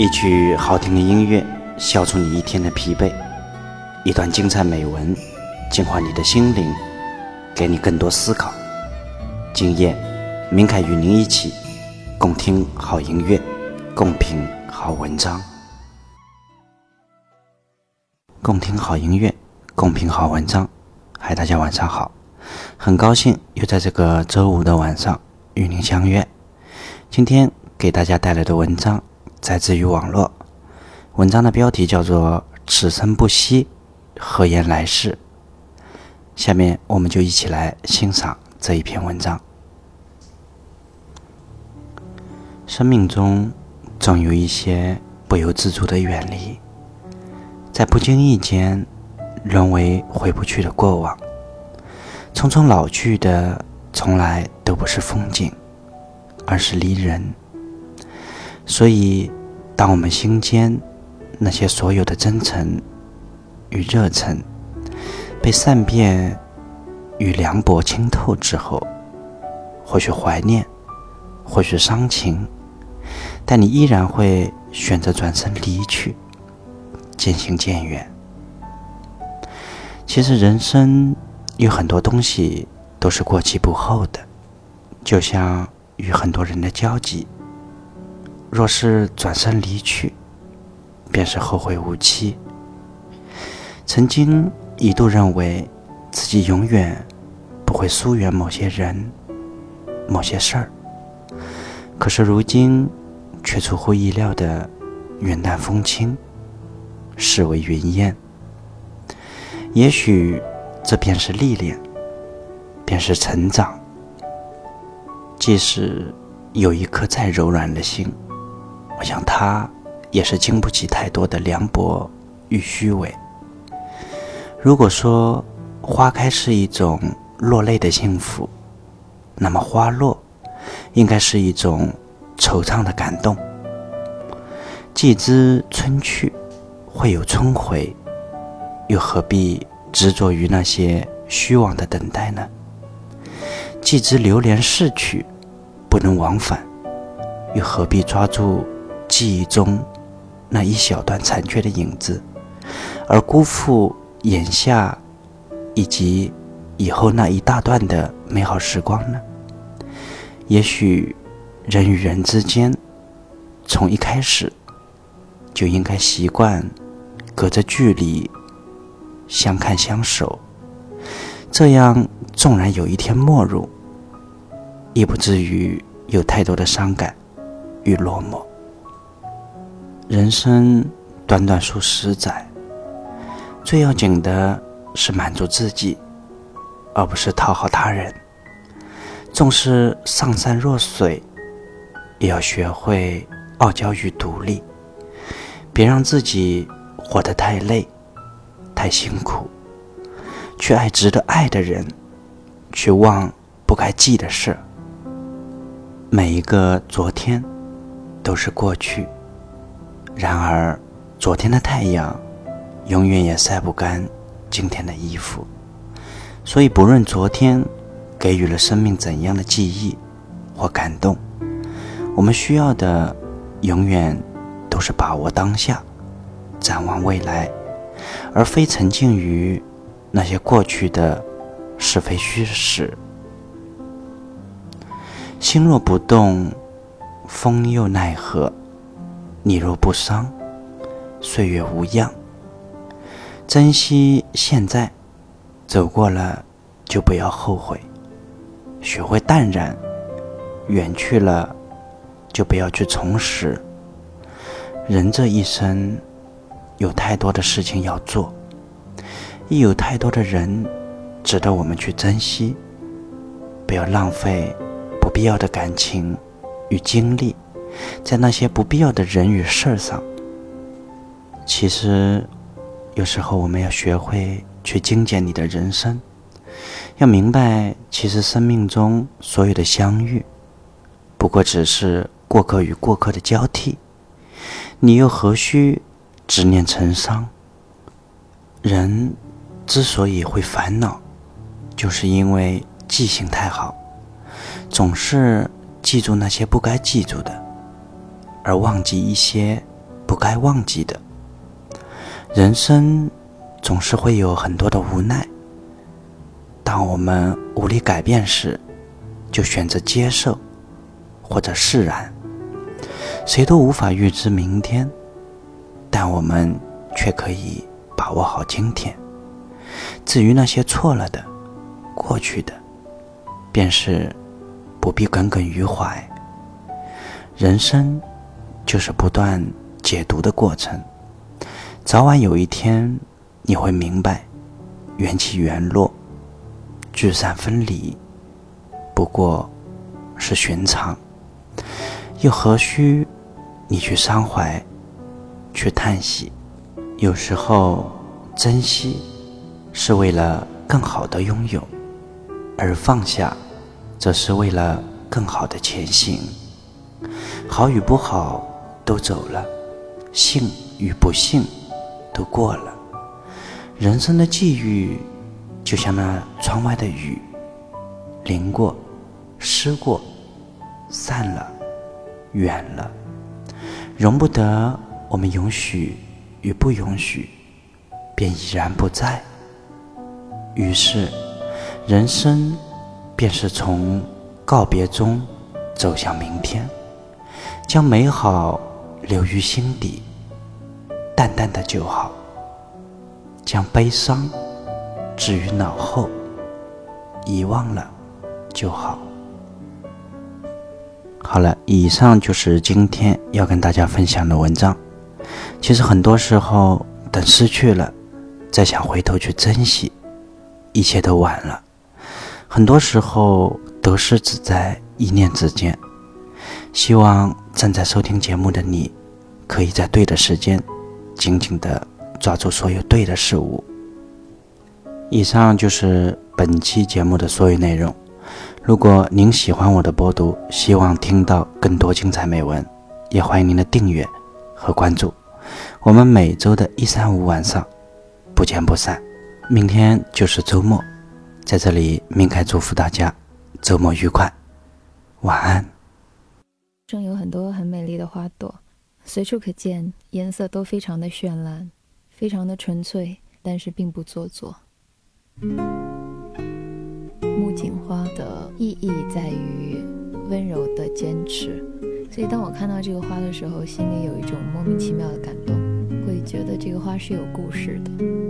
一曲好听的音乐，消除你一天的疲惫；一段精彩美文，净化你的心灵，给你更多思考。今夜，明凯与您一起共听好音乐，共品好文章。共听好音乐，共品好文章。嗨，大家晚上好，很高兴又在这个周五的晚上与您相约。今天给大家带来的文章。来自于网络，文章的标题叫做“此生不息，何言来世”。下面我们就一起来欣赏这一篇文章。生命中总有一些不由自主的远离，在不经意间沦为回不去的过往。匆匆老去的，从来都不是风景，而是离人。所以。当我们心间那些所有的真诚与热忱被善变与凉薄清透之后，或许怀念，或许伤情，但你依然会选择转身离去，渐行渐远。其实人生有很多东西都是过期不候的，就像与很多人的交集。若是转身离去，便是后会无期。曾经一度认为自己永远不会疏远某些人、某些事儿，可是如今却出乎意料的云淡风轻，视为云烟。也许这便是历练，便是成长。即使有一颗再柔软的心。我想他也是经不起太多的凉薄与虚伪。如果说花开是一种落泪的幸福，那么花落应该是一种惆怅的感动。既知春去会有春回，又何必执着于那些虚妄的等待呢？既知流连逝去不能往返，又何必抓住？记忆中那一小段残缺的影子，而辜负眼下以及以后那一大段的美好时光呢？也许人与人之间，从一开始就应该习惯隔着距离相看相守，这样纵然有一天陌入，也不至于有太多的伤感与落寞。人生短短数十载，最要紧的是满足自己，而不是讨好他人。纵是上善若水，也要学会傲娇与独立。别让自己活得太累、太辛苦，去爱值得爱的人，去忘不该记的事。每一个昨天，都是过去。然而，昨天的太阳，永远也晒不干今天的衣服。所以，不论昨天给予了生命怎样的记忆或感动，我们需要的，永远都是把握当下，展望未来，而非沉浸于那些过去的是非虚实。心若不动，风又奈何？你若不伤，岁月无恙。珍惜现在，走过了就不要后悔。学会淡然，远去了就不要去重拾。人这一生有太多的事情要做，亦有太多的人值得我们去珍惜。不要浪费不必要的感情与精力。在那些不必要的人与事儿上，其实有时候我们要学会去精简你的人生，要明白，其实生命中所有的相遇，不过只是过客与过客的交替，你又何须执念成伤？人之所以会烦恼，就是因为记性太好，总是记住那些不该记住的。而忘记一些不该忘记的。人生总是会有很多的无奈，当我们无力改变时，就选择接受或者释然。谁都无法预知明天，但我们却可以把握好今天。至于那些错了的、过去的，便是不必耿耿于怀。人生就是不断解读的过程。早晚有一天，你会明白，缘起缘落，聚散分离，不过是寻常，又何须你去伤怀，去叹息？有时候，珍惜是为了更好的拥有，而放下，则是为了更好的前行。好与不好都走了，幸与不幸。都过了，人生的际遇，就像那窗外的雨，淋过，湿过，散了，远了，容不得我们允许与不允许，便已然不在。于是，人生便是从告别中走向明天，将美好留于心底。淡淡的就好，将悲伤置于脑后，遗忘了就好。好了，以上就是今天要跟大家分享的文章。其实很多时候，等失去了，再想回头去珍惜，一切都晚了。很多时候，得失只在一念之间。希望正在收听节目的你，可以在对的时间。紧紧的抓住所有对的事物。以上就是本期节目的所有内容。如果您喜欢我的播读，希望听到更多精彩美文，也欢迎您的订阅和关注。我们每周的一三五晚上不见不散。明天就是周末，在这里，明凯祝福大家周末愉快，晚安。生有很多很美丽的花朵。随处可见，颜色都非常的绚烂，非常的纯粹，但是并不做作。木槿花的意义在于温柔的坚持，所以当我看到这个花的时候，心里有一种莫名其妙的感动，会觉得这个花是有故事的。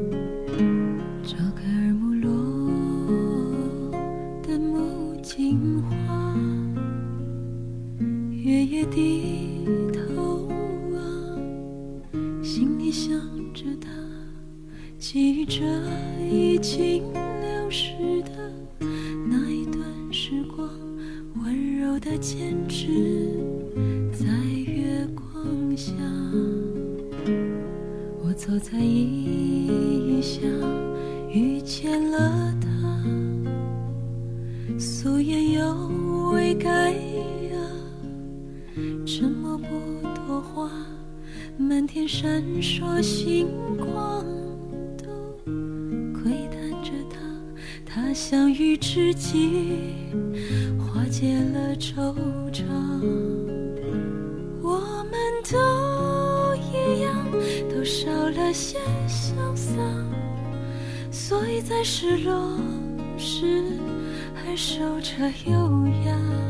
低头啊，心里。想着他，记着已经流逝的那一段时光，温柔的坚持在月光下。我走在异乡，遇见闪烁星光，都窥探着他。他相遇知己，化解了惆怅。我们都一样，都少了些潇洒，所以在失落时还守着优雅。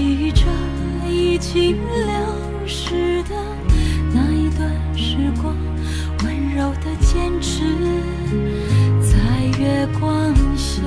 记着已经流逝的那一段时光，温柔的坚持在月光下。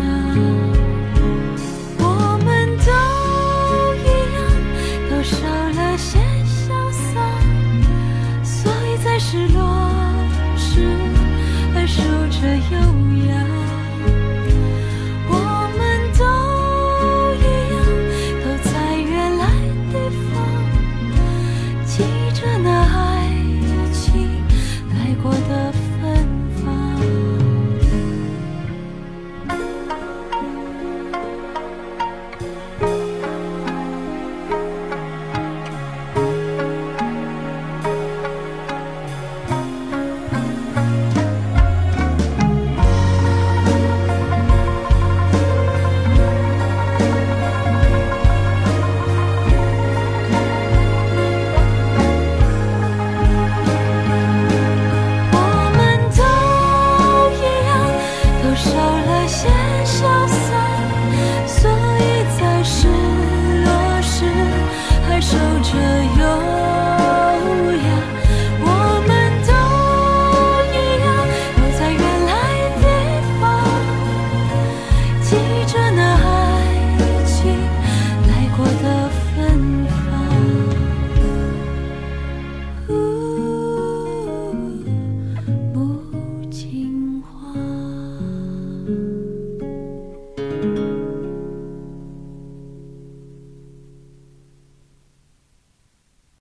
着那